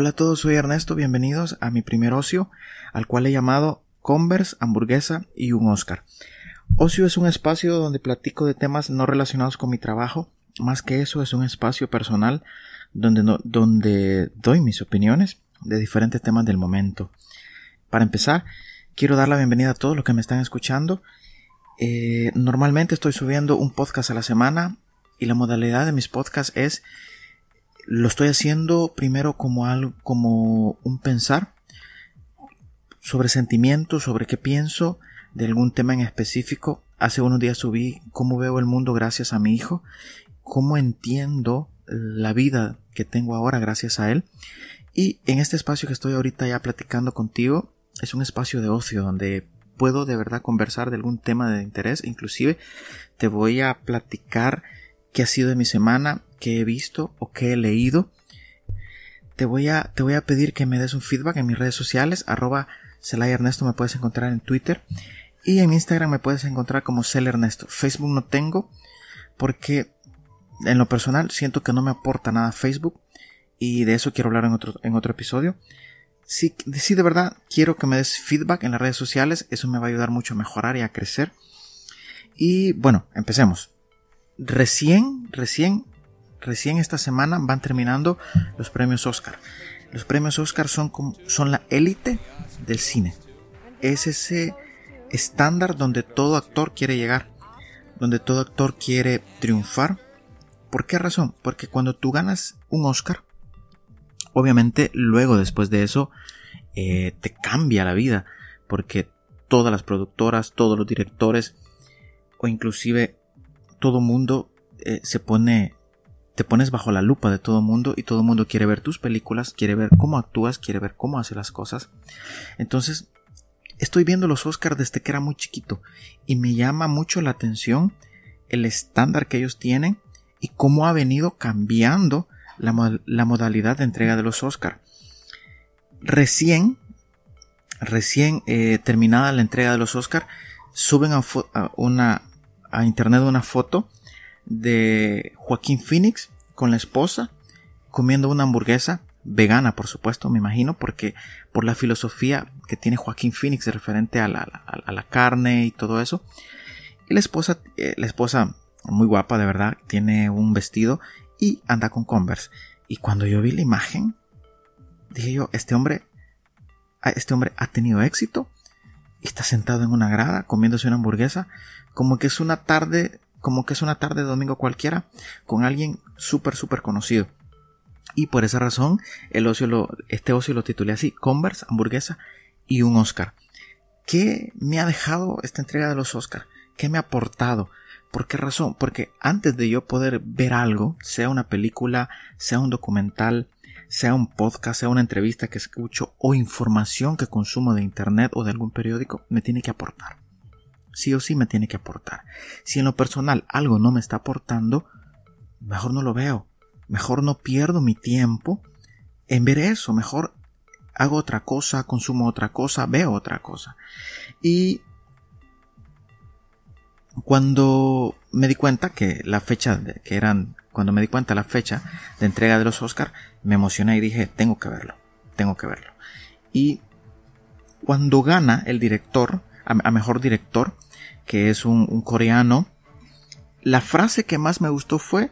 Hola a todos, soy Ernesto, bienvenidos a mi primer ocio, al cual he llamado Converse, hamburguesa y un Oscar. Ocio es un espacio donde platico de temas no relacionados con mi trabajo, más que eso es un espacio personal donde, donde doy mis opiniones de diferentes temas del momento. Para empezar, quiero dar la bienvenida a todos los que me están escuchando. Eh, normalmente estoy subiendo un podcast a la semana y la modalidad de mis podcasts es lo estoy haciendo primero como algo, como un pensar sobre sentimientos, sobre qué pienso de algún tema en específico. Hace unos días subí cómo veo el mundo gracias a mi hijo, cómo entiendo la vida que tengo ahora gracias a él. Y en este espacio que estoy ahorita ya platicando contigo, es un espacio de ocio donde puedo de verdad conversar de algún tema de interés. Inclusive te voy a platicar qué ha sido de mi semana, qué he visto o qué he leído. Te voy a, te voy a pedir que me des un feedback en mis redes sociales, arroba Celay Ernesto me puedes encontrar en Twitter y en Instagram me puedes encontrar como Cel Ernesto. Facebook no tengo porque en lo personal siento que no me aporta nada Facebook y de eso quiero hablar en otro, en otro episodio. Si, si de verdad quiero que me des feedback en las redes sociales, eso me va a ayudar mucho a mejorar y a crecer. Y bueno, empecemos. Recién, recién recién esta semana van terminando los premios Oscar. Los premios Oscar son, son la élite del cine. Es ese estándar donde todo actor quiere llegar, donde todo actor quiere triunfar. ¿Por qué razón? Porque cuando tú ganas un Oscar, obviamente luego después de eso eh, te cambia la vida, porque todas las productoras, todos los directores o inclusive todo mundo eh, se pone te pones bajo la lupa de todo mundo y todo mundo quiere ver tus películas, quiere ver cómo actúas, quiere ver cómo haces las cosas. Entonces, estoy viendo los Oscars desde que era muy chiquito y me llama mucho la atención el estándar que ellos tienen y cómo ha venido cambiando la, modalidad de entrega de los Oscars. Recién, recién eh, terminada la entrega de los Oscars, suben a, una, a internet una foto de Joaquín Phoenix con la esposa comiendo una hamburguesa vegana, por supuesto, me imagino, porque por la filosofía que tiene Joaquín Phoenix referente a la, carne y todo eso. Y la esposa, eh, la esposa muy guapa, de verdad, tiene un vestido y anda con Converse. Y cuando yo vi la imagen, dije yo, este hombre, este hombre ha tenido éxito y está sentado en una grada comiéndose una hamburguesa, como que es una tarde como que es una tarde de domingo cualquiera con alguien súper, súper conocido. Y por esa razón, el ocio lo, este ocio lo titulé así, Converse, hamburguesa y un Oscar. ¿Qué me ha dejado esta entrega de los Oscars? ¿Qué me ha aportado? ¿Por qué razón? Porque antes de yo poder ver algo, sea una película, sea un documental, sea un podcast, sea una entrevista que escucho o información que consumo de internet o de algún periódico, me tiene que aportar sí o sí me tiene que aportar. Si en lo personal algo no me está aportando, mejor no lo veo. Mejor no pierdo mi tiempo en ver eso. Mejor hago otra cosa, consumo otra cosa, veo otra cosa. Y cuando me di cuenta que la fecha de, que eran cuando me di cuenta la fecha de entrega de los Oscar me emocioné y dije tengo que verlo tengo que verlo y cuando gana el director a mejor director que es un, coreano, la frase que más me gustó fue,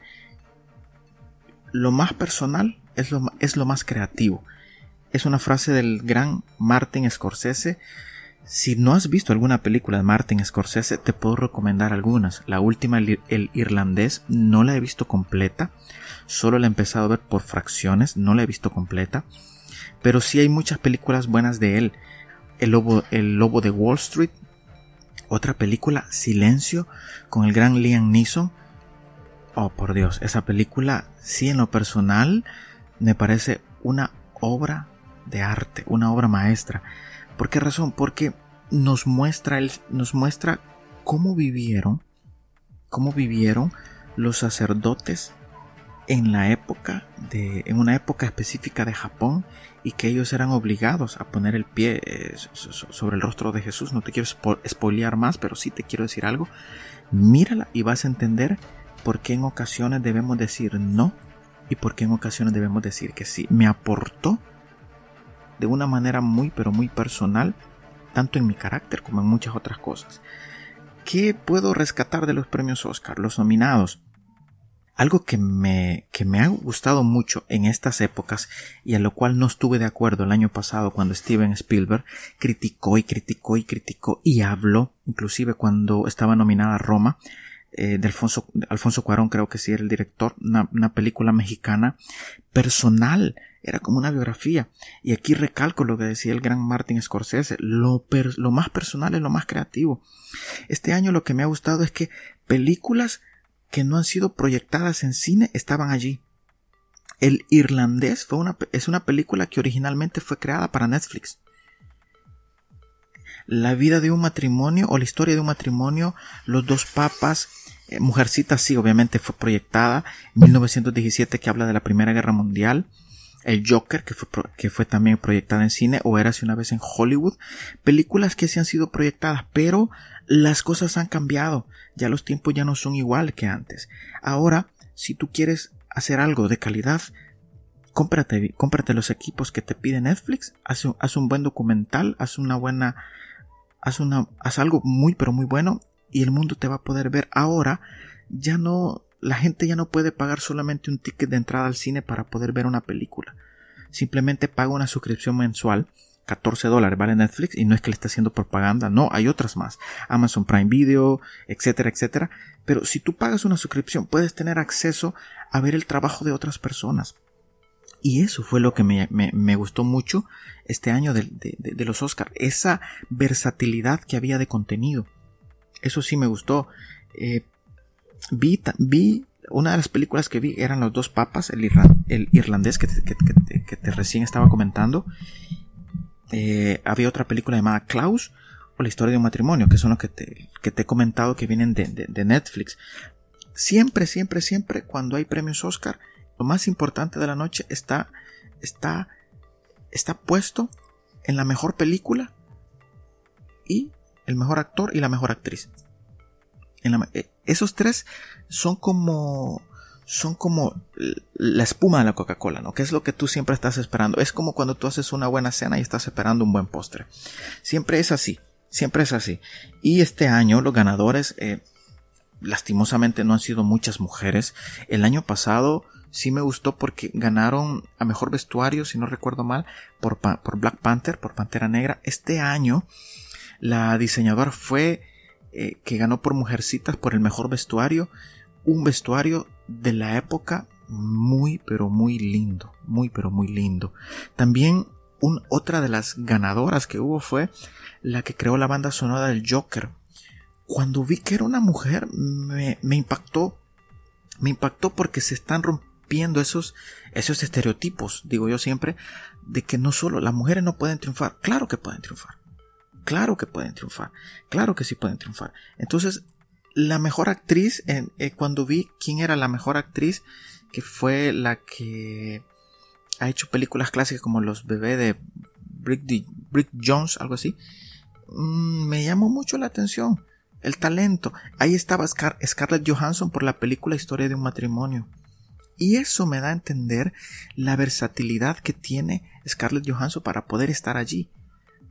lo más personal es lo, es lo más creativo. Es una frase del gran Martin Scorsese. Si no has visto alguna película de Martin Scorsese, te puedo recomendar algunas. La última, el, irlandés, no la he visto completa. Solo la he empezado a ver por fracciones, no la he visto completa. Pero sí hay muchas películas buenas de él. El lobo, el lobo de Wall Street otra película, Silencio, con el gran Liam Neeson. Oh, por Dios, esa película, sí, en lo personal, me parece una obra de arte, una obra maestra. ¿Por qué razón? Porque nos muestra, nos muestra cómo vivieron, cómo vivieron los sacerdotes en la época de, en una época específica de Japón y que ellos eran obligados a poner el pie eh, sobre el rostro de Jesús. No te quiero spoilear más, pero sí te quiero decir algo. Mírala y vas a entender por qué en ocasiones debemos decir no y por qué en ocasiones debemos decir que sí. Me aportó de una manera muy pero muy personal, tanto en mi carácter como en muchas otras cosas. ¿Qué puedo rescatar de los premios Oscar? Los nominados. Algo que me, que me ha gustado mucho en estas épocas y a lo cual no estuve de acuerdo el año pasado cuando Steven Spielberg criticó y criticó y criticó y habló, inclusive cuando estaba nominada Roma, eh, de Alfonso, Alfonso Cuarón creo que sí era el director, una, película mexicana personal, era como una biografía. Y aquí recalco lo que decía el gran Martin Scorsese, lo, lo más personal es lo más creativo. Este año lo que me ha gustado es que películas que no han sido proyectadas en cine estaban allí. El Irlandés fue una, es una película que originalmente fue creada para Netflix. La vida de un matrimonio o la historia de un matrimonio, los dos papas, eh, Mujercita sí, obviamente fue proyectada en 1917 que habla de la Primera Guerra Mundial. El Joker, que fue, que fue también proyectada en cine, o era hace una vez en Hollywood. Películas que sí han sido proyectadas, pero las cosas han cambiado. Ya los tiempos ya no son igual que antes. Ahora, si tú quieres hacer algo de calidad, cómprate, cómprate los equipos que te pide Netflix, haz un, haz un buen documental, haz una buena, haz una, haz algo muy pero muy bueno y el mundo te va a poder ver. Ahora ya no, la gente ya no puede pagar solamente un ticket de entrada al cine para poder ver una película. Simplemente paga una suscripción mensual. 14 dólares vale Netflix y no es que le esté haciendo propaganda, no, hay otras más. Amazon Prime Video, etcétera, etcétera. Pero si tú pagas una suscripción puedes tener acceso a ver el trabajo de otras personas. Y eso fue lo que me, gustó mucho este año de, de los Oscars. Esa versatilidad que había de contenido. Eso sí me gustó. Eh, vi, vi, una de las películas que vi eran Los dos papas, el, el irlandés que te, recién estaba comentando. Eh, había otra película llamada Klaus o La historia de un matrimonio, que son los que te, te he comentado que vienen de, Netflix. Siempre, siempre, siempre, cuando hay premios Oscar, lo más importante de la noche está, está, está puesto en la mejor película y el mejor actor y la mejor actriz. Eh, esos tres son como son como la espuma de la Coca-Cola, ¿no? Que es lo que tú siempre estás esperando. Es como cuando tú haces una buena cena y estás esperando un buen postre. Siempre es así, siempre es así. Y este año los ganadores, eh, lastimosamente no han sido muchas mujeres. El año pasado sí me gustó porque ganaron a mejor vestuario, si no recuerdo mal, por, por Black Panther, por Pantera Negra. Este año la diseñadora fue eh, que ganó por Mujercitas por el mejor vestuario. Un vestuario de la época muy pero muy lindo. Muy pero muy lindo. También un, otra de las ganadoras que hubo fue la que creó la banda sonora del Joker. Cuando vi que era una mujer me, me impactó. Me impactó porque se están rompiendo esos, esos estereotipos, digo yo siempre, de que no solo las mujeres no pueden triunfar. Claro que pueden triunfar Claro que pueden triunfar. Claro que sí pueden triunfar. Entonces, la mejor actriz, eh, cuando vi quién era la mejor actriz, que fue la que ha hecho películas clásicas como Los bebés de Brick, Jones, algo así, mm, me llamó mucho la atención. El talento. Ahí estaba Scarlett Johansson por la película Historia de un matrimonio. Y eso me da a entender la versatilidad que tiene Scarlett Johansson para poder estar allí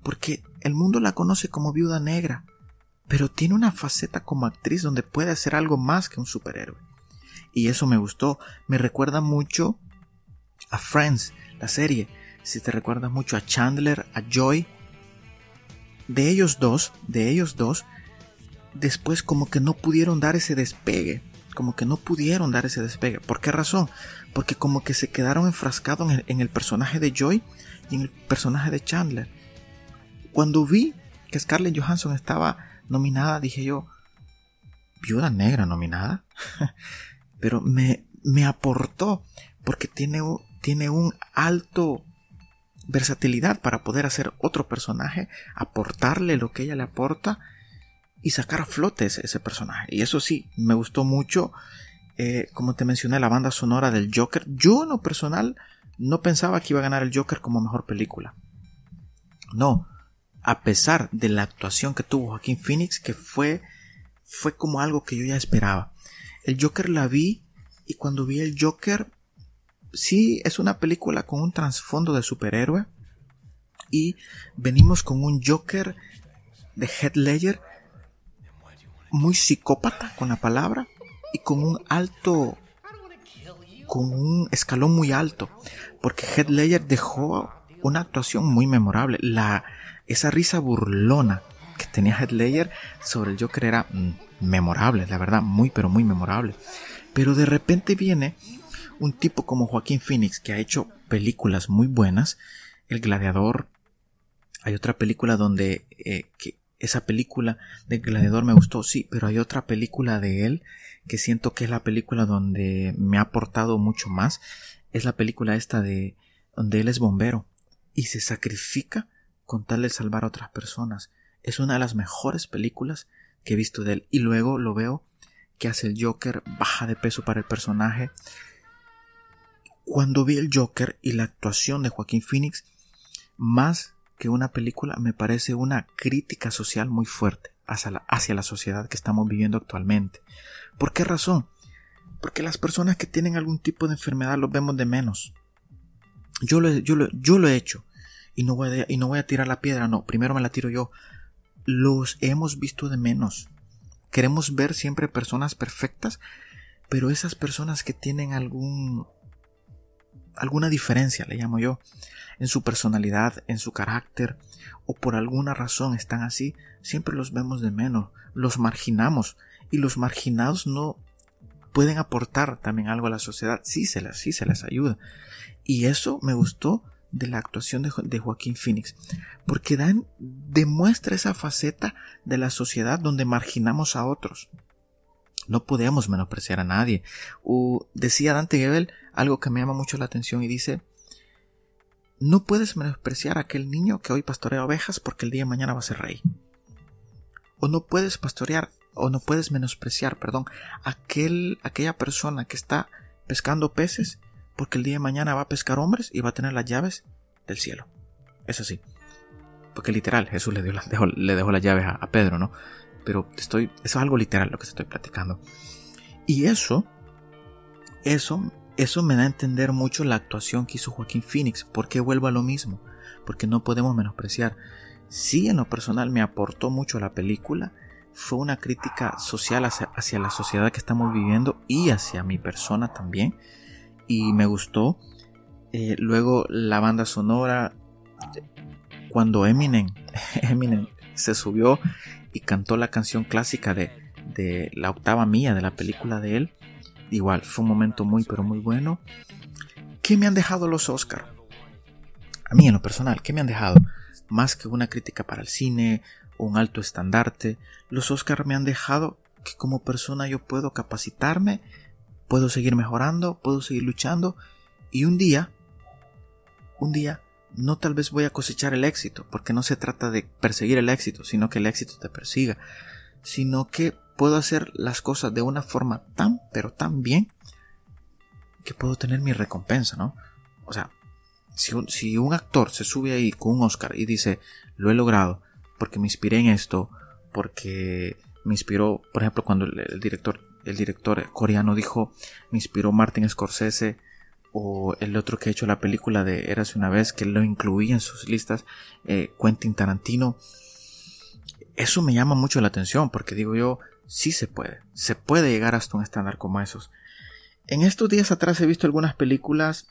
porque el mundo la conoce como viuda negra, pero tiene una faceta como actriz donde puede hacer algo más que un superhéroe. Y eso me gustó, me recuerda mucho a Friends, la serie, si te recuerda mucho a Chandler, a Joy. De ellos dos, de ellos dos, después como que no pudieron dar ese despegue, como que no pudieron dar ese despegue. ¿Por qué razón? Porque como que se quedaron enfrascados en el, en el personaje de Joy y en el personaje de Chandler cuando vi que Scarlett Johansson estaba nominada, dije yo, viuda negra nominada. Pero me, me aportó porque tiene, tiene un alto versatilidad para poder hacer otro personaje, aportarle lo que ella le aporta y sacar a flote ese, personaje. Y eso sí, me gustó mucho, eh, como te mencioné, la banda sonora del Joker. Yo en lo personal no pensaba que iba a ganar el Joker como mejor película. No, a pesar de la actuación que tuvo Joaquín Phoenix, que fue, fue como algo que yo ya esperaba. El Joker la vi y cuando vi el Joker, sí es una película con un trasfondo de superhéroe, Y venimos con un Joker de Head Ledger muy psicópata con la palabra y con un alto con un escalón muy alto porque Head Ledger dejó una actuación muy memorable la esa risa burlona que tenía Head Ledger sobre el Joker era mm, memorable la verdad muy pero muy memorable. Pero de repente viene un tipo como Joaquín Phoenix que ha hecho películas muy buenas. El Gladiador. Hay otra película donde eh, esa película de Gladiador me gustó, sí, pero hay otra película de él que siento que es la película donde me ha aportado mucho más. Es la película esta de donde él es bombero y se sacrifica con tal de salvar a otras personas. Es una de las mejores películas que he visto de él. Y luego lo veo que hace el Joker, baja de peso para el personaje. Cuando vi el Joker y la actuación de Joaquín Phoenix, más que una película me parece una crítica social muy fuerte hacia la, hacia la sociedad que estamos viviendo actualmente. ¿Por qué razón? Porque las personas que tienen algún tipo de enfermedad los vemos de menos. Yo lo, yo lo, yo lo he hecho y no, voy a, y no voy a tirar la piedra, no, primero me la tiro yo. Los hemos visto de menos. Queremos ver siempre personas perfectas, pero esas personas que tienen algún alguna diferencia, le llamo yo, en su personalidad, en su carácter, o por alguna razón están así, siempre los vemos de menos, los marginamos, y los marginados no pueden aportar también algo a la sociedad, sí se les, sí se les ayuda. Y eso me gustó de la actuación de, de Joaquín Phoenix, porque dan, demuestra esa faceta de la sociedad donde marginamos a otros. No podemos menospreciar a nadie. O decía Dante Gebel algo que me llama mucho la atención y dice, no puedes menospreciar a aquel niño que hoy pastorea ovejas porque el día de mañana va a ser rey. O no puedes pastorear, o no puedes menospreciar, perdón, aquel, aquella persona que está pescando peces porque el día de mañana va a pescar hombres y va a tener las llaves del cielo. Es así. Porque literal, Jesús le, dio dejó, le dejó las llaves a, Pedro, ¿no? Pero estoy, eso es algo literal lo que estoy platicando. Y eso, eso eso me da a entender mucho la actuación que hizo Joaquín Phoenix. ¿Por qué vuelvo a lo mismo? Porque no podemos menospreciar. Sí, en lo personal me aportó mucho la película. Fue una crítica social hacia, la sociedad que estamos viviendo y hacia mi persona también. Y me gustó. Eh, luego la banda sonora. Cuando Eminem, Eminem se subió y cantó la canción clásica de, de la octava mía de la película de él Igual, fue un momento muy pero muy bueno. ¿Qué me han dejado los Oscar? A mí en lo personal, ¿qué me han dejado? Más que una crítica para el cine un alto estandarte, los Oscar me han dejado que como persona yo puedo capacitarme, puedo seguir mejorando, puedo seguir luchando y un día, un día, no tal vez voy a cosechar el éxito, porque no se trata de perseguir el éxito, sino que el éxito te persiga, sino que puedo hacer las cosas de una forma tan, pero tan bien que puedo tener mi recompensa, ¿no? O sea, si un, si un actor se sube ahí con un Oscar y dice, lo he logrado porque me inspiré en esto, porque me inspiró, por ejemplo, cuando el, director, el director coreano dijo, me inspiró Martin Scorsese, o el otro que ha hecho la película de Eras una vez, que lo incluía en sus listas, eh, Quentin Tarantino, eso me llama mucho la atención, porque digo yo, sí se puede, se puede llegar hasta un estándar como esos. En estos días atrás he visto algunas películas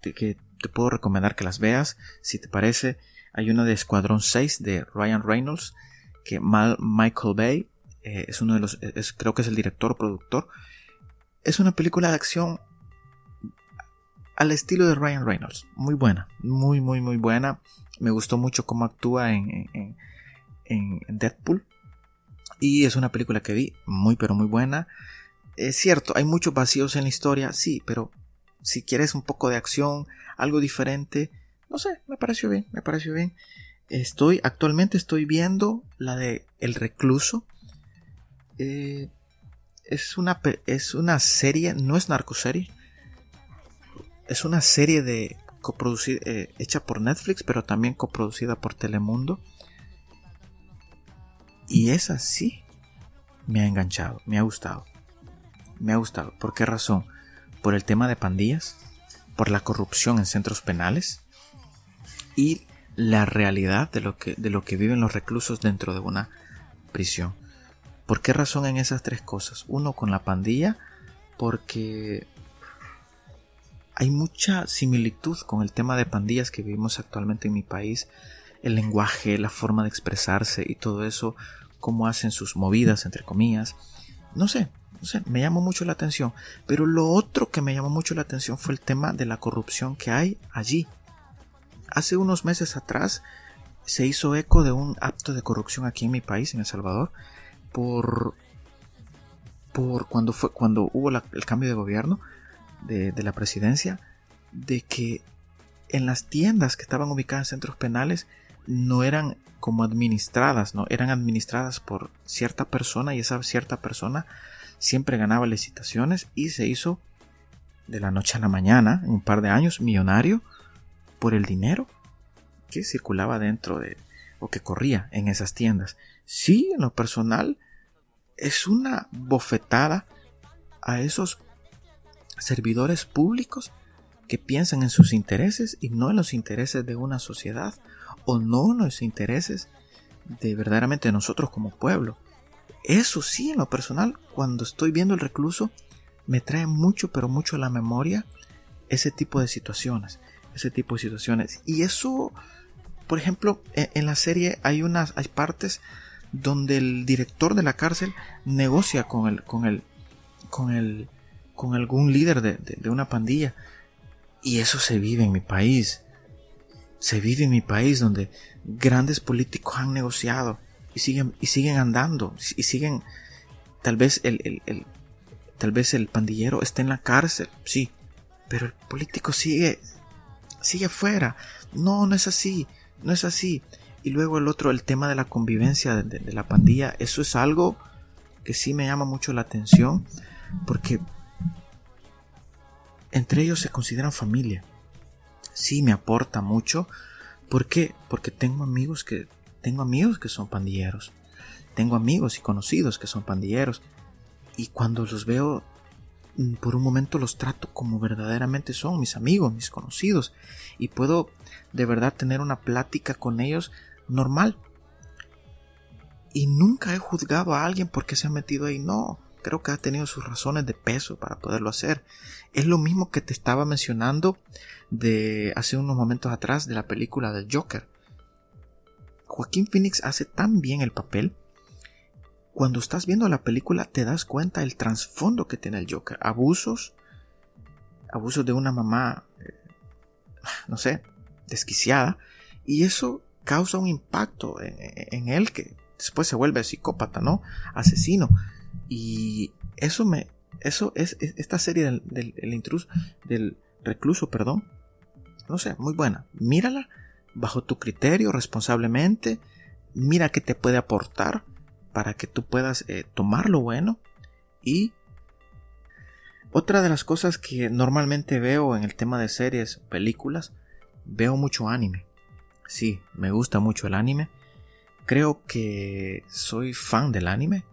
que te puedo recomendar que las veas, si te parece. Hay una de Escuadrón 6 de Ryan Reynolds, que Michael Bay eh, es uno de los, creo que es el director productor. Es una película de acción al estilo de Ryan Reynolds. Muy buena, muy, muy, muy buena. Me gustó mucho cómo actúa en, en, en Deadpool. Y es una película que vi muy pero muy buena. Es cierto, hay muchos vacíos en la historia, sí, pero si quieres un poco de acción, algo diferente, no sé, me pareció bien, me pareció bien. Estoy, actualmente estoy viendo la de El Recluso. Eh, es, una, es una serie, no es narcoserie. Es una serie de coproducida, eh, hecha por Netflix, pero también coproducida por Telemundo. Y esa sí me ha enganchado, me ha gustado. Me ha gustado. ¿Por qué razón? Por el tema de pandillas, por la corrupción en centros penales y la realidad de lo que, de lo que viven los reclusos dentro de una prisión. ¿Por qué razón en esas tres cosas? Uno, con la pandilla, porque hay mucha similitud con el tema de pandillas que vivimos actualmente en mi país. El lenguaje, la forma de expresarse y todo eso, cómo hacen sus movidas, entre comillas. No sé, no sé, me llamó mucho la atención. Pero lo otro que me llamó mucho la atención fue el tema de la corrupción que hay allí. Hace unos meses atrás se hizo eco de un acto de corrupción aquí en mi país, en El Salvador, por, por cuando, fue, cuando hubo el cambio de gobierno de, de la presidencia, de que en las tiendas que estaban ubicadas en centros penales no eran como administradas, ¿no? Eran administradas por cierta persona y esa cierta persona siempre ganaba licitaciones y se hizo de la noche a la mañana, en un par de años, millonario por el dinero que circulaba dentro de o que corría en esas tiendas. Sí, en lo personal es una bofetada a esos servidores públicos que piensan en sus intereses y no en los intereses de una sociedad o no en los intereses de verdaderamente nosotros como pueblo. Eso sí, en lo personal, cuando estoy viendo el recluso, me trae mucho, pero mucho a la memoria ese tipo de situaciones ese tipo de situaciones. Y eso, por ejemplo, e, en, la serie hay unas, hay partes donde el director de la cárcel negocia con el, con el, con el, con algún líder de, de, una pandilla. Y eso se vive en mi país. Se vive en mi país donde grandes políticos han negociado y siguen, y siguen andando y siguen, tal vez el, el, el tal vez el pandillero esté en la cárcel, sí, pero el político sigue, sigue afuera. No, no es así, no es así. Y luego el otro, el tema de la convivencia de, la pandilla, eso es algo que sí me llama mucho la atención, porque entre ellos se consideran familia. Sí me aporta mucho. ¿Por qué? Porque tengo amigos que tengo amigos que son pandilleros. Tengo amigos y conocidos que son pandilleros. Y cuando los veo Mm, por un momento los trato como verdaderamente son mis amigos, mis conocidos, y puedo de verdad tener una plática con ellos normal. Y nunca he juzgado a alguien porque se ha metido ahí, no, creo que ha tenido sus razones de peso para poderlo hacer. Es lo mismo que te estaba mencionando de hace unos momentos atrás de la película del Joker. Joaquín Phoenix hace tan bien el papel cuando estás viendo la película te das cuenta del trasfondo que tiene el Joker. Abusos, abusos de una mamá, eh, no sé, desquiciada. Y eso causa un impacto en, él que después se vuelve psicópata, ¿no? Asesino. Y eso me, eso es, esta serie del, intruso, del recluso, perdón. No sé, muy buena. Mírala bajo tu criterio, responsablemente. Mira qué te puede aportar para que tú puedas eh, tomar lo bueno y otra de las cosas que normalmente veo en el tema de series, películas, veo mucho anime. Sí, me gusta mucho el anime. Creo que soy fan del anime.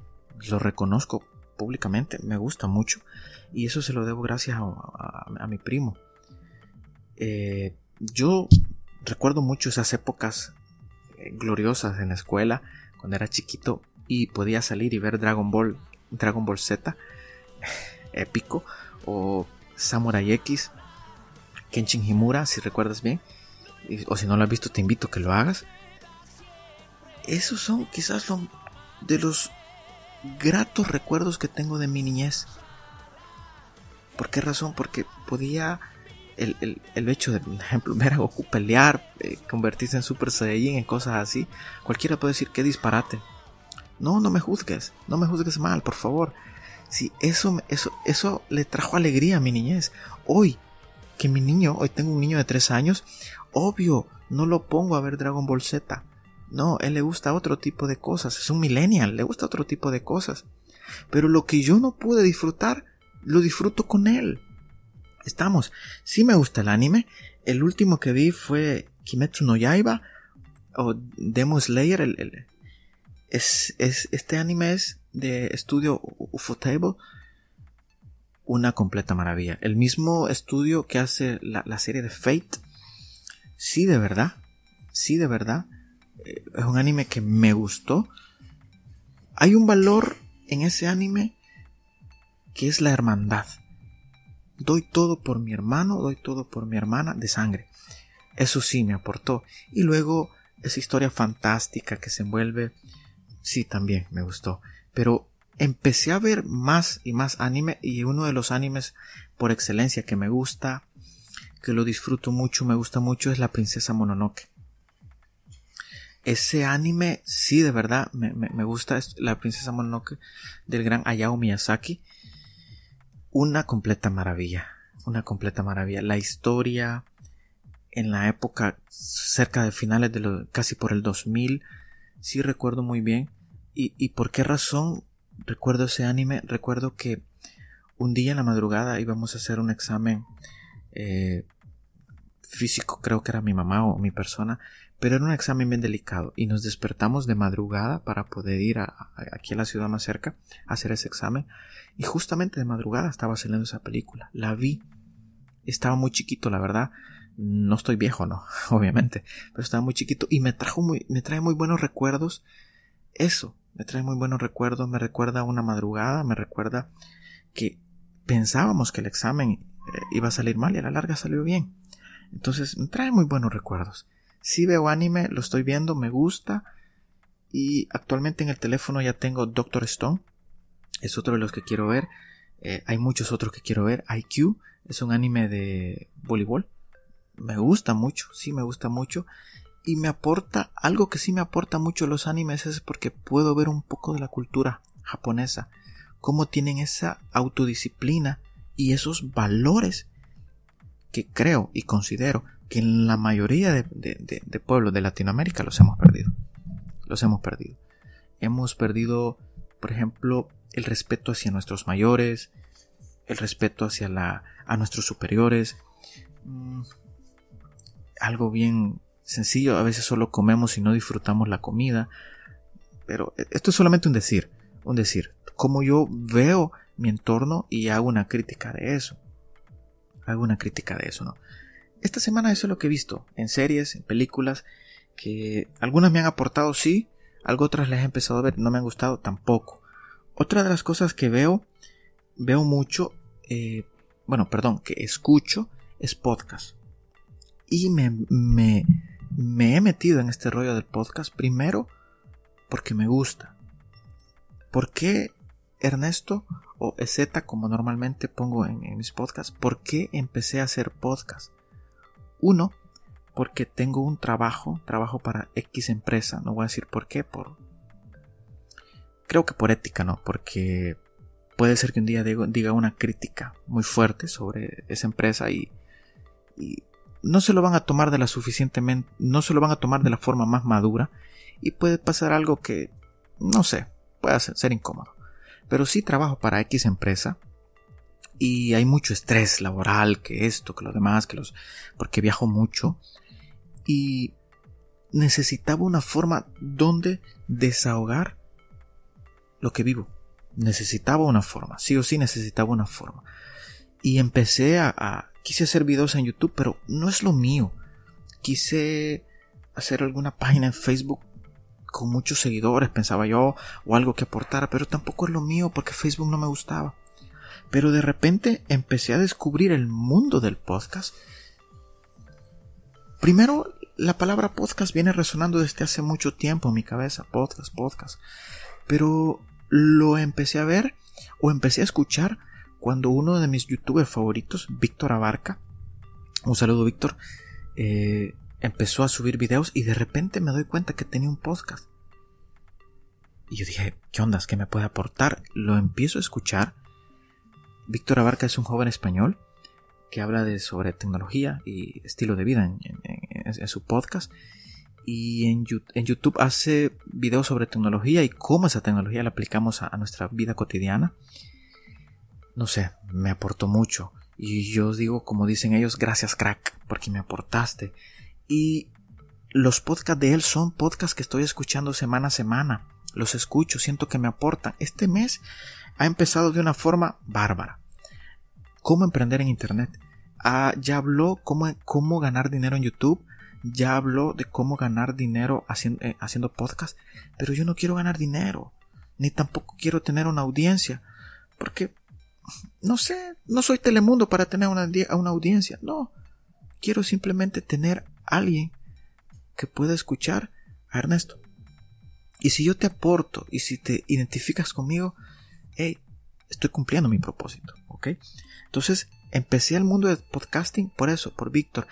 Lo reconozco públicamente. Me gusta mucho. Y eso se lo debo gracias a, mi primo. Eh, yo recuerdo mucho esas épocas eh, gloriosas en la escuela. Cuando era chiquito y podía salir y ver Dragon Ball, Dragon Ball Z, épico, o Samurai X, Kenshin Himura, si recuerdas bien, o si no lo has visto, te invito a que lo hagas. Esos son quizás de los gratos recuerdos que tengo de mi niñez. ¿Por qué razón? Porque podía el, hecho de, por ejemplo, ver a Goku pelear, eh, convertirse en Super Saiyajin, en cosas así, cualquiera puede decir que disparate. No, no me juzgues, no me juzgues mal, por favor. Si eso, eso, eso le trajo alegría a mi niñez. Hoy, que mi niño, hoy tengo un niño de 3 años, obvio, no lo pongo a ver Dragon Ball Z. No, él le gusta otro tipo de cosas. Es un millennial, le gusta otro tipo de cosas. Pero lo que yo no pude disfrutar, lo disfruto con él. Estamos. Sí me gusta el anime. El último que vi fue Kimetsu no Yaiba o Demon Slayer, el, es, este anime es de estudio Ufotable. Una completa maravilla. El mismo estudio que hace la, serie de Fate. Sí, de verdad. sí, de verdad, eh, es un anime que me gustó. Hay un valor en ese anime que es la hermandad. Doy todo por mi hermano, doy todo por mi hermana de sangre. Eso sí me aportó. Y luego esa historia fantástica que se envuelve, sí, también me gustó. Pero empecé a ver más y más anime y uno de los animes por excelencia que me gusta, que lo disfruto mucho, me gusta mucho, es La Princesa Mononoke. Ese anime, sí, de verdad, me, me gusta, es La Princesa Mononoke del gran Hayao Miyazaki una completa maravilla, una completa maravilla. La historia en la época cerca de finales de lo, casi por el 2000, sí recuerdo muy bien. Y, y por qué razón recuerdo ese anime, recuerdo que un día en la madrugada íbamos a hacer un examen eh, físico, creo que era mi mamá o mi persona, pero era un examen bien delicado y nos despertamos de madrugada para poder ir aquí a la ciudad más cerca a hacer ese examen. Y justamente de madrugada estaba saliendo esa película, la vi, estaba muy chiquito la verdad, no estoy viejo no, obviamente, pero estaba muy chiquito y me trajo muy, me trae muy buenos recuerdos. Eso, me trae muy buenos recuerdos, me recuerda una madrugada, me recuerda que pensábamos que el examen eh, iba a salir mal y a la larga salió bien. Entonces trae muy buenos recuerdos. Si veo anime, lo estoy viendo, me gusta. Y actualmente en el teléfono ya tengo Doctor Stone. Es otro de los que quiero ver. Eh, hay muchos otros que quiero ver. IQ es un anime de voleibol. Me gusta mucho, sí me gusta mucho. Y me aporta, algo que sí me aporta mucho los animes es porque puedo ver un poco de la cultura japonesa. Cómo tienen esa autodisciplina y esos valores que creo y considero que en la mayoría de, pueblos de Latinoamérica los hemos perdido. Los hemos perdido. Hemos perdido, por ejemplo, el respeto hacia nuestros mayores, el respeto hacia la, a nuestros superiores. Mm, algo bien sencillo, a veces solo comemos y no disfrutamos la comida. Pero esto es solamente un decir, un decir. Como yo veo mi entorno y hago una crítica de eso. Hago una crítica de eso, ¿no? esta semana eso es lo que he visto en series, en películas, que algunas me han aportado sí, algo otras les he empezado a ver, no me han gustado tampoco. Otra de las cosas que veo, veo mucho, eh, bueno, perdón, que escucho, es podcast. Y me, me, me he metido en este rollo del podcast primero porque me gusta. ¿Por qué Ernesto o Z como normalmente pongo en, mis podcasts? ¿Por qué empecé a hacer podcast? Uno, porque tengo un trabajo, trabajo para X empresa, no voy a decir por qué, por... Creo que por ética, ¿no? Porque puede ser que un día diga una crítica muy fuerte sobre esa empresa y, no se lo van a tomar de la suficientemente, no se lo van a tomar de la forma más madura y puede pasar algo que, no sé, puede ser incómodo. Pero sí trabajo para X empresa y hay mucho estrés laboral, que esto, que lo demás, que los... porque viajo mucho y necesitaba una forma donde desahogar lo que vivo. Necesitaba una forma, sí o sí necesitaba una forma. Y empecé a, a quise hacer videos en YouTube, pero no es lo mío. Quise hacer alguna página en Facebook con muchos seguidores, pensaba yo, o algo que aportara, pero tampoco es lo mío porque Facebook no me gustaba. Pero de repente empecé a descubrir el mundo del podcast. Primero, la palabra podcast viene resonando desde hace mucho tiempo en mi cabeza, podcast, podcast. Pero lo empecé a ver o empecé a escuchar cuando uno de mis youtubers favoritos, Víctor Abarca, un saludo Víctor, eh, empezó a subir videos y de repente me doy cuenta que tenía un podcast. Y yo dije, ¿qué ondas? ¿Qué me puede aportar? Lo empiezo a escuchar Víctor Abarca es un joven español que habla de, sobre tecnología y estilo de vida en, su podcast. Y en, YouTube hace videos sobre tecnología y cómo esa tecnología la aplicamos a, nuestra vida cotidiana. No sé, me aportó mucho. Y yo digo, como dicen ellos, gracias crack, porque me aportaste. Y los podcasts de él son podcasts que estoy escuchando semana a semana. Los escucho, siento que me aportan. Este mes ha empezado de una forma bárbara. ¿Cómo emprender en Internet? Ah, ya habló cómo, cómo ganar dinero en YouTube. ya habló de cómo ganar dinero haciendo, eh, haciendo podcast, pero yo no quiero ganar dinero, ni tampoco quiero tener una audiencia, porque, no sé, no soy Telemundo para tener una, una audiencia, no, quiero simplemente tener alguien que pueda escuchar a Ernesto. Y si yo te aporto y si te identificas conmigo, hey, estoy cumpliendo mi propósito, ¿ok? Entonces, empecé el mundo del podcasting por eso, por Víctor.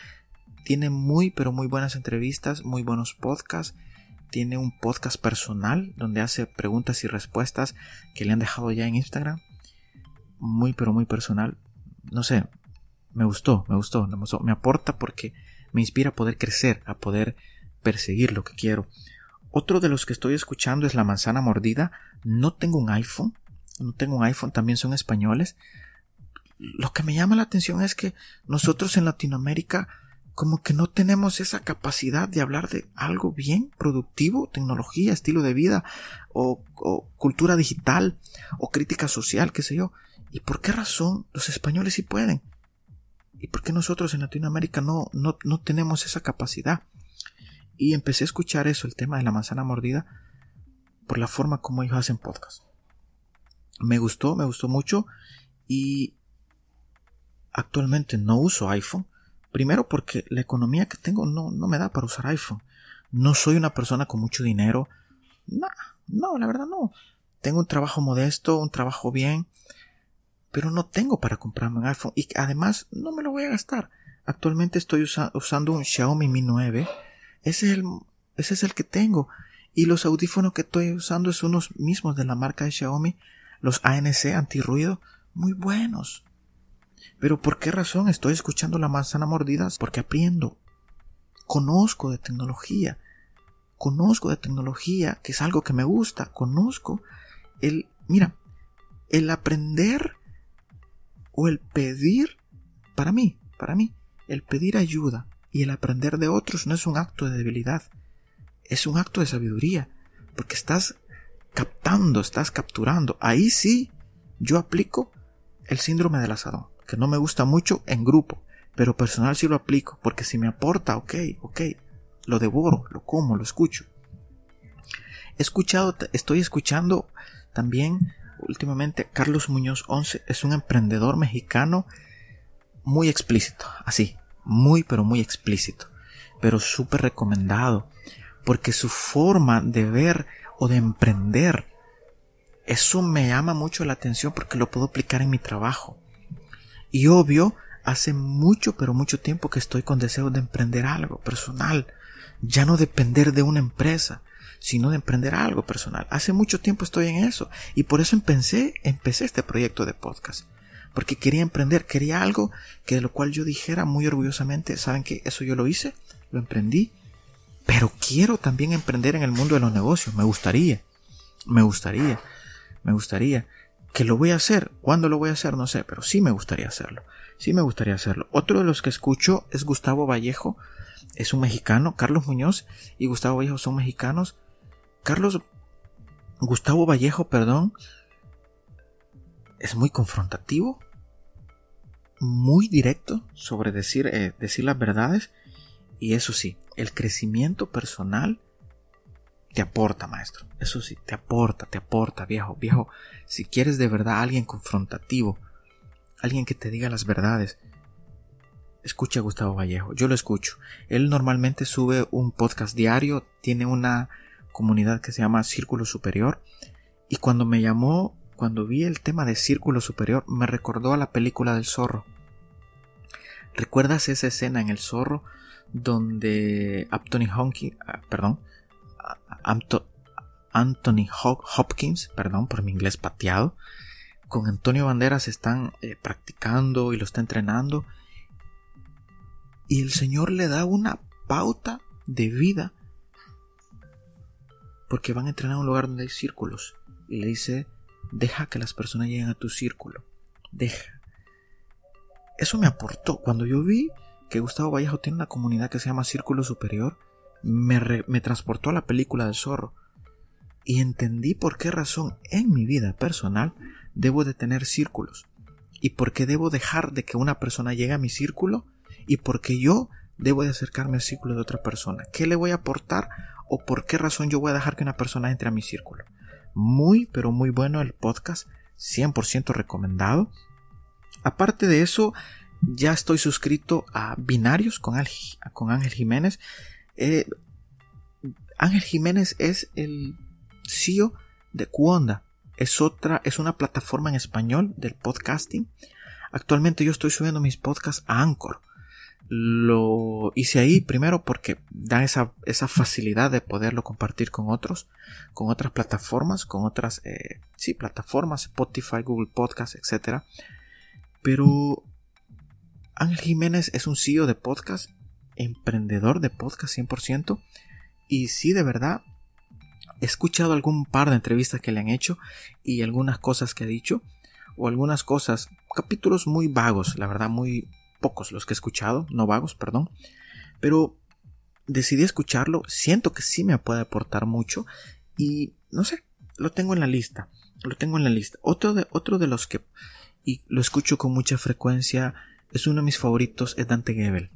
Tiene muy, pero muy buenas entrevistas, muy buenos podcasts. Tiene un podcast personal donde hace preguntas y respuestas que le han dejado ya en Instagram. Muy, pero muy personal. No sé, me gustó, me gustó, me gustó. Me aporta porque me inspira a poder crecer, a poder perseguir lo que quiero. Otro de los que estoy escuchando es La Manzana Mordida. No tengo un iPhone. No tengo un iPhone, también son españoles. Lo que me llama la atención es que nosotros en Latinoamérica como que no tenemos esa capacidad de hablar de algo bien productivo, tecnología, estilo de vida, o, cultura digital, o crítica social, qué sé yo. ¿Y por qué razón los españoles sí pueden? ¿Y por qué nosotros en Latinoamérica no, no, no tenemos esa capacidad? Y empecé a escuchar eso, el tema de la manzana mordida, por la forma como ellos hacen podcast. Me gustó, me gustó mucho y actualmente no uso iPhone. Primero porque la economía que tengo no, no me da para usar iPhone. No soy una persona con mucho dinero. No, no, la verdad no. Tengo un trabajo modesto, un trabajo bien, pero no tengo para comprarme un iPhone y además no me lo voy a gastar. Actualmente estoy usando un Xiaomi Mi 9 ese es el, ese es el que tengo. Y los audífonos que estoy usando son unos mismos de la marca de Xiaomi, los ANC antirruido, muy buenos. Pero ¿por qué razón estoy escuchando la manzana mordida? Porque aprendo. Conozco de tecnología. Conozco de tecnología, que es algo que me gusta. Conozco el, mira, el aprender o el pedir, para mí, para mí, el pedir ayuda y el aprender de otros no es un acto de debilidad, es un acto de sabiduría, porque estás captando, estás capturando. Ahí sí, yo aplico el síndrome del asadón, que no me gusta mucho en grupo, pero personal sí lo aplico, porque si me aporta, ok, ok, lo devoro, lo como, lo escucho. He escuchado, estoy escuchando también últimamente Carlos Muñoz 11 es un emprendedor mexicano muy explícito, así, muy pero muy explícito, pero súper recomendado, porque su forma de ver o de emprender, eso me llama mucho la atención porque lo puedo aplicar en mi trabajo. Y obvio, hace mucho pero mucho tiempo que estoy con deseo de emprender algo personal, ya no depender de una empresa, sino de emprender algo personal. Hace mucho tiempo estoy en eso y por eso empecé, empecé este proyecto de podcast porque quería emprender, quería algo que de lo cual yo dijera muy orgullosamente, saben que eso yo lo hice, lo emprendí, pero quiero también emprender en el mundo de los negocios, me gustaría, me gustaría, me gustaría. ¿Que lo voy a hacer? ¿Cuándo lo voy a hacer? No sé, pero sí me gustaría hacerlo. Sí me gustaría hacerlo. Otro de los que escucho es Gustavo Vallejo, es un mexicano, Carlos Muñoz y Gustavo Vallejo son mexicanos. Carlos, Gustavo Vallejo, perdón, es muy confrontativo, muy directo sobre decir, eh, decir las verdades. Y eso sí, el crecimiento personal te aporta, maestro. Eso sí, te aporta, te aporta, viejo, viejo. Si quieres de verdad alguien confrontativo, alguien que te diga las verdades, escucha a Gustavo Vallejo. Yo lo escucho. Él normalmente sube un podcast diario, tiene una comunidad que se llama Círculo Superior. Y cuando me llamó cuando vi el tema de Círculo Superior me recordó a la película del zorro. ¿Recuerdas esa escena en el zorro donde Anthony Hopkins, ah, perdón, Anthony Hopkins, perdón por mi inglés pateado, con Antonio Banderas están eh, practicando y lo está entrenando y el Señor le da una pauta de vida porque van a entrenar a un lugar donde hay círculos y le dice Deja que las personas lleguen a tu círculo. Deja. Eso me aportó. Cuando yo vi que Gustavo Vallejo tiene una comunidad que se llama Círculo Superior, me, me transportó a la película del zorro. Y entendí por qué razón en mi vida personal debo de tener círculos. Y por qué debo dejar de que una persona llegue a mi círculo. Y por qué yo debo de acercarme al círculo de otra persona? ¿Qué le voy a aportar o por qué razón yo voy a dejar que una persona entre a mi círculo? Muy, pero muy bueno el podcast, 100% recomendado. Aparte de eso, ya estoy suscrito a Binarios con, Ángel Jiménez. Eh, Ángel Jiménez es el CEO de Cuonda. Es otra, es una plataforma en español del podcasting. Actualmente yo estoy subiendo mis podcasts a Anchor. Lo hice ahí primero porque da esa, esa facilidad de poderlo compartir con otros, con otras plataformas, con otras, eh, sí, plataformas, Spotify, Google Podcasts, etc. Pero Ángel Jiménez es un CEO de podcast, emprendedor de podcast 100%, y sí, de verdad, he escuchado algún par de entrevistas que le han hecho y algunas cosas que ha dicho, o algunas cosas, capítulos muy vagos, la verdad, muy pocos los que he escuchado, no vagos, perdón, pero decidí escucharlo, siento que sí me puede aportar mucho y no sé, lo tengo en la lista, lo tengo en la lista. Otro de, otro de los que, y lo escucho con mucha frecuencia, es uno de mis favoritos, es Dante Gebel.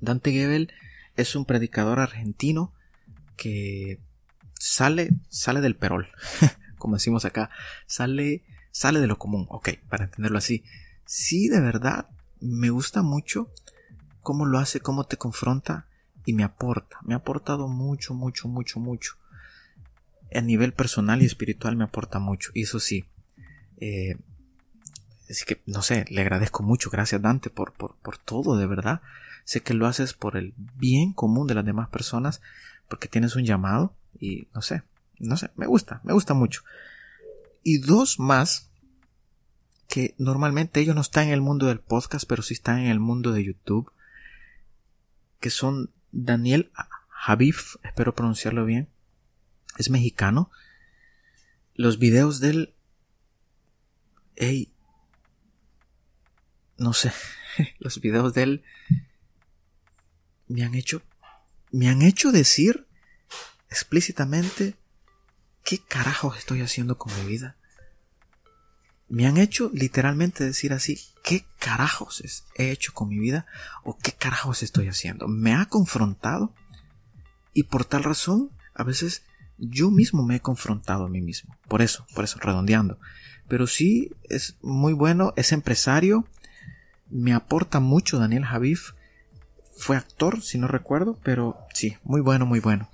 Dante Gebel es un predicador argentino que sale, sale del perol, como decimos acá, sale, sale de lo común, ok, para entenderlo así. Sí, de verdad, me gusta mucho cómo lo hace, cómo te confronta y me aporta, me ha aportado mucho, mucho, mucho, mucho. A nivel personal y espiritual me aporta mucho, y eso sí, eh, Así que, no sé, le agradezco mucho. Gracias, Dante, por, por, por todo, de verdad. Sé que lo haces por el bien común de las demás personas, porque tienes un llamado y no sé, no sé, me gusta, me gusta mucho. Y dos más que normalmente ellos no están en el mundo del podcast, pero sí están en el mundo de YouTube, que son Daniel Javif, espero pronunciarlo bien, es mexicano. Los videos de él, hey, no sé, los videos de él me han hecho, me han hecho decir explícitamente qué carajos estoy haciendo con mi vida. Me han hecho literalmente decir así, qué carajos he hecho con mi vida o qué carajos estoy haciendo. Me ha confrontado y por tal razón a veces yo mismo me he confrontado a mí mismo. Por eso, por eso, redondeando. Pero sí es muy bueno, es empresario, me aporta mucho Daniel Javif. Fue actor, si no recuerdo, pero sí, muy bueno, muy bueno.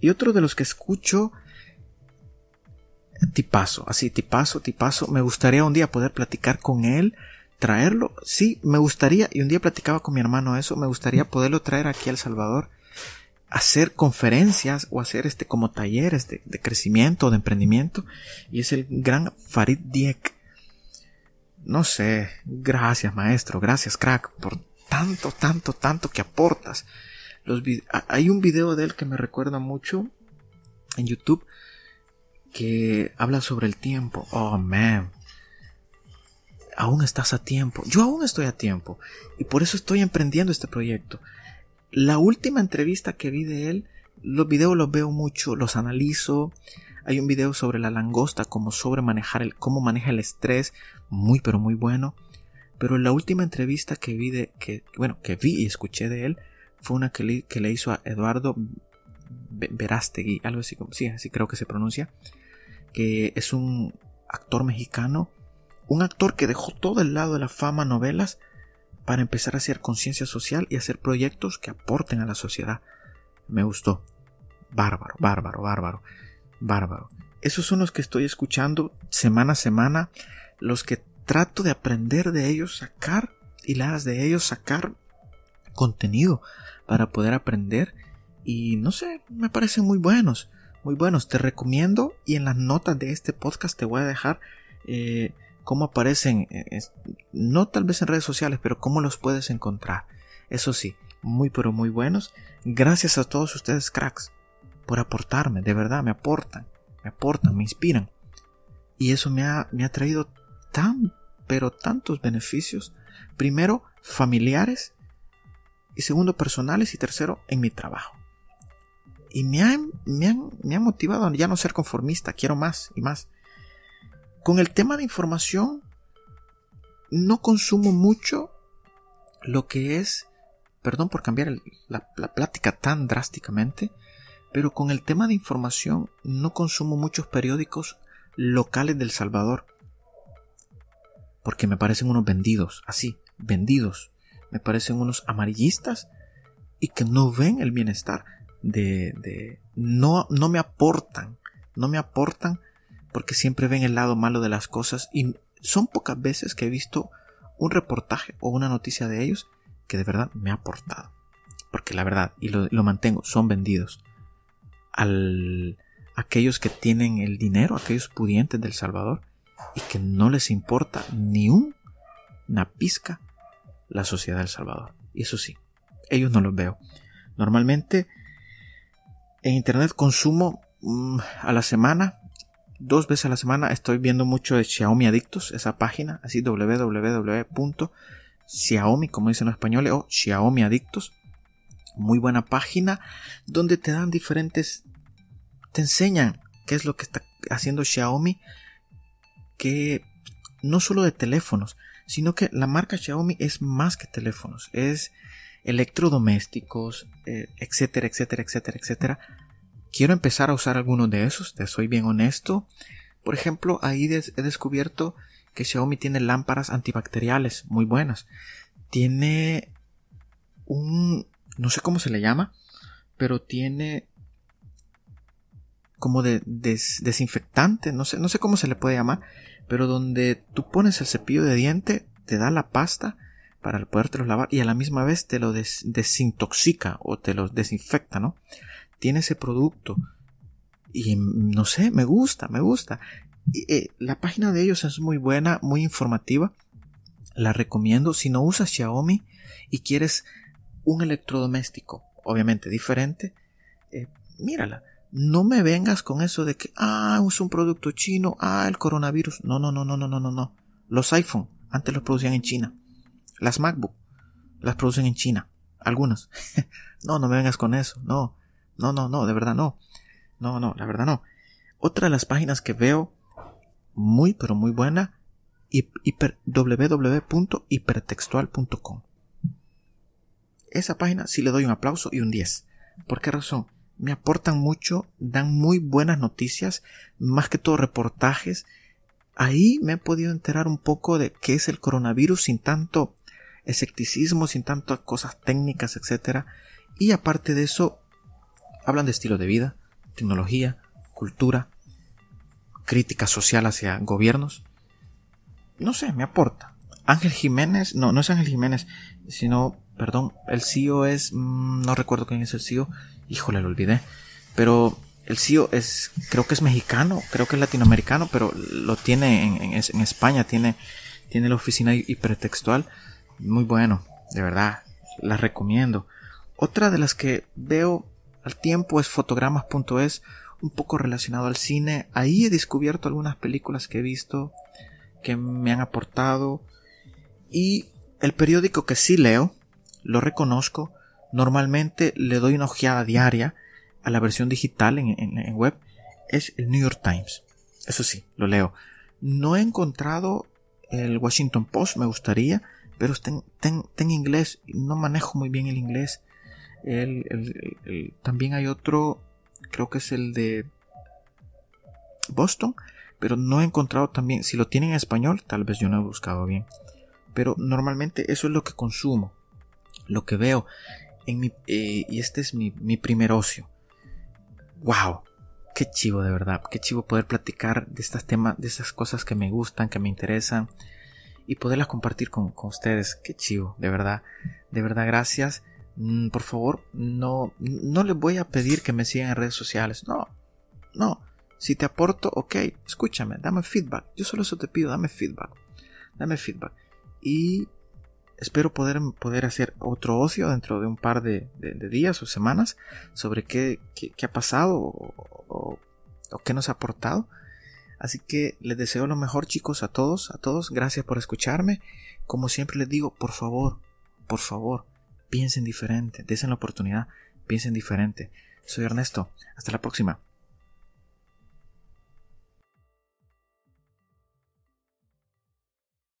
Y otro de los que escucho, tipazo, así, tipazo, tipazo. Me gustaría un día poder platicar con él, traerlo. Sí, me gustaría, y un día platicaba con mi hermano eso, me gustaría poderlo traer aquí a El Salvador, hacer conferencias o hacer este como talleres de, de crecimiento, de emprendimiento. Y es el gran Farid Diek no sé, gracias maestro, gracias crack por tanto, tanto, tanto que aportas. Los hay un video de él que me recuerda mucho en YouTube que habla sobre el tiempo. Oh, man. Aún estás a tiempo. Yo aún estoy a tiempo. Y por eso estoy emprendiendo este proyecto. La última entrevista que vi de él, los videos los veo mucho, los analizo, hay un video sobre la langosta, cómo sobre manejar el, cómo maneja el estrés, muy pero muy bueno. Pero la última entrevista que vi de, que, bueno, que vi y escuché de él, fue una que le, que le hizo a Eduardo Verástegui, algo así como, sí, así creo que se pronuncia, que es un actor mexicano, un actor que dejó todo el lado de la fama novelas para empezar a hacer conciencia social y hacer proyectos que aporten a la sociedad. Me gustó. Bárbaro, bárbaro, bárbaro bárbaro. Esos son los que estoy escuchando semana a semana, los que trato de aprender de ellos, sacar las de ellos sacar contenido para poder aprender y no sé, me parecen muy buenos, muy buenos. Te recomiendo y en las notas de este podcast te voy a dejar eh, cómo aparecen, eh, no tal vez en redes sociales, pero cómo los puedes encontrar. Eso sí, muy pero muy buenos. Gracias a todos ustedes cracks por aportarme, de verdad, me aportan, me aportan, me inspiran. Y eso me ha, me ha traído tan, pero tantos beneficios. Primero, familiares, y segundo, personales, y tercero, en mi trabajo. Y me ha, me, me ha motivado a ya no ser conformista, quiero más y más. Con el tema de información, no consumo mucho lo que es perdón por cambiar la, la plática tan drásticamente, pero con el tema de información no consumo muchos periódicos locales del Salvador. Porque me parecen unos vendidos, así, vendidos. Me parecen unos amarillistas y que no ven el bienestar de, de no, no me aportan, no me aportan porque siempre ven el lado malo de las cosas y son pocas veces que he visto un reportaje o una noticia de ellos que de verdad me ha aportado. Porque la verdad, y lo, mantengo, son vendidos. Al aquellos que tienen el dinero, aquellos pudientes del Salvador, y que no les importa ni una pizca la sociedad del Salvador. Y eso sí, ellos no los veo. Normalmente en internet consumo mm, a la semana dos veces a la semana estoy viendo mucho de Xiaomi Adictos, esa página, así www.xiaomi, como dicen los españoles, o Xiaomi Adictos. Muy buena página donde te dan diferentes, te enseñan qué es lo que está haciendo Xiaomi, que no solo de teléfonos, sino que la marca Xiaomi es más que teléfonos, es electrodomésticos, eh, etcétera, etcétera, etcétera, etcétera Quiero empezar a usar algunos de esos, te soy bien honesto. Por ejemplo, ahí he descubierto que Xiaomi tiene lámparas antibacteriales muy buenas. Tiene un... no sé cómo se le llama, pero tiene como de desinfectante, no sé, no sé cómo se le puede llamar, pero donde tú pones el cepillo de diente, te da la pasta para podértelo lavar y a la misma vez te lo desintoxica o te lo desinfecta, ¿no? tiene ese producto. Y no sé, me gusta, me gusta. Eh, la página de ellos es muy buena, muy informativa. La recomiendo. Si no usas Xiaomi y quieres un electrodoméstico, obviamente diferente, eh, mírala. No me vengas con eso de que, ah, uso un producto chino, ah, el coronavirus. No, no, no, no, no, no, no. Los iPhone antes los producían en China. Las MacBook las producen en China. Algunas. no, no me vengas con eso. No. No, no, no, de verdad no. No, no, la verdad no. Otra de las páginas que veo muy, pero muy buena, hiper, www.hipertextual.com. Esa página sí le doy un aplauso y un 10. ¿Por qué razón? Me aportan mucho, dan muy buenas noticias, más que todo reportajes. Ahí me he podido enterar un poco de qué es el coronavirus sin tanto escepticismo, sin tantas cosas técnicas, etc. Y aparte de eso, Hablan de estilo de vida, tecnología, cultura, crítica social hacia gobiernos. No sé, me aporta. Ángel Jiménez, no, no es Ángel Jiménez, sino, perdón, el CEO es, mm, no recuerdo quién es el CEO, híjole, lo olvidé, pero el CEO es, creo que es mexicano, creo que es latinoamericano, pero lo tiene en, en España, tiene, tiene la oficina hipertextual, muy bueno, de verdad, la recomiendo. Otra de las que veo al tiempo es fotogramas.es, un poco relacionado al cine. Ahí he descubierto algunas películas que he visto que me han aportado. Y el periódico que sí leo, lo reconozco, normalmente le doy una ojeada diaria a la versión digital en, web, es el New York Times. Eso sí, lo leo. No he encontrado el Washington Post, me gustaría, pero está en inglés. No manejo muy bien el inglés también hay otro, creo que es el de Boston, pero no he encontrado también, si lo tienen en español, tal vez yo no he buscado bien. Pero normalmente eso es lo que consumo, lo que veo. En mi, eh, y este es mi, mi primer ocio. ¡Wow! Qué chivo de verdad, qué chivo poder platicar de estos temas, de esas cosas que me gustan, que me interesan y poderlas compartir con, con ustedes. Qué chivo, de verdad, de verdad, gracias. Mm, por favor, no, no les voy a pedir que me sigan en redes sociales. No, no. Si te aporto, ok, escúchame, dame feedback. Yo solo eso te pido, dame feedback. Dame feedback. Y espero poder, poder hacer otro ocio dentro de un par de, días o semanas sobre qué, qué, ha pasado o, o qué nos ha aportado. Así que les deseo lo mejor chicos a todos, a todos. Gracias por escucharme. Como siempre les digo, por favor, por favor, piensen diferente, desen la oportunidad, piensen diferente. Soy Ernesto, hasta la próxima.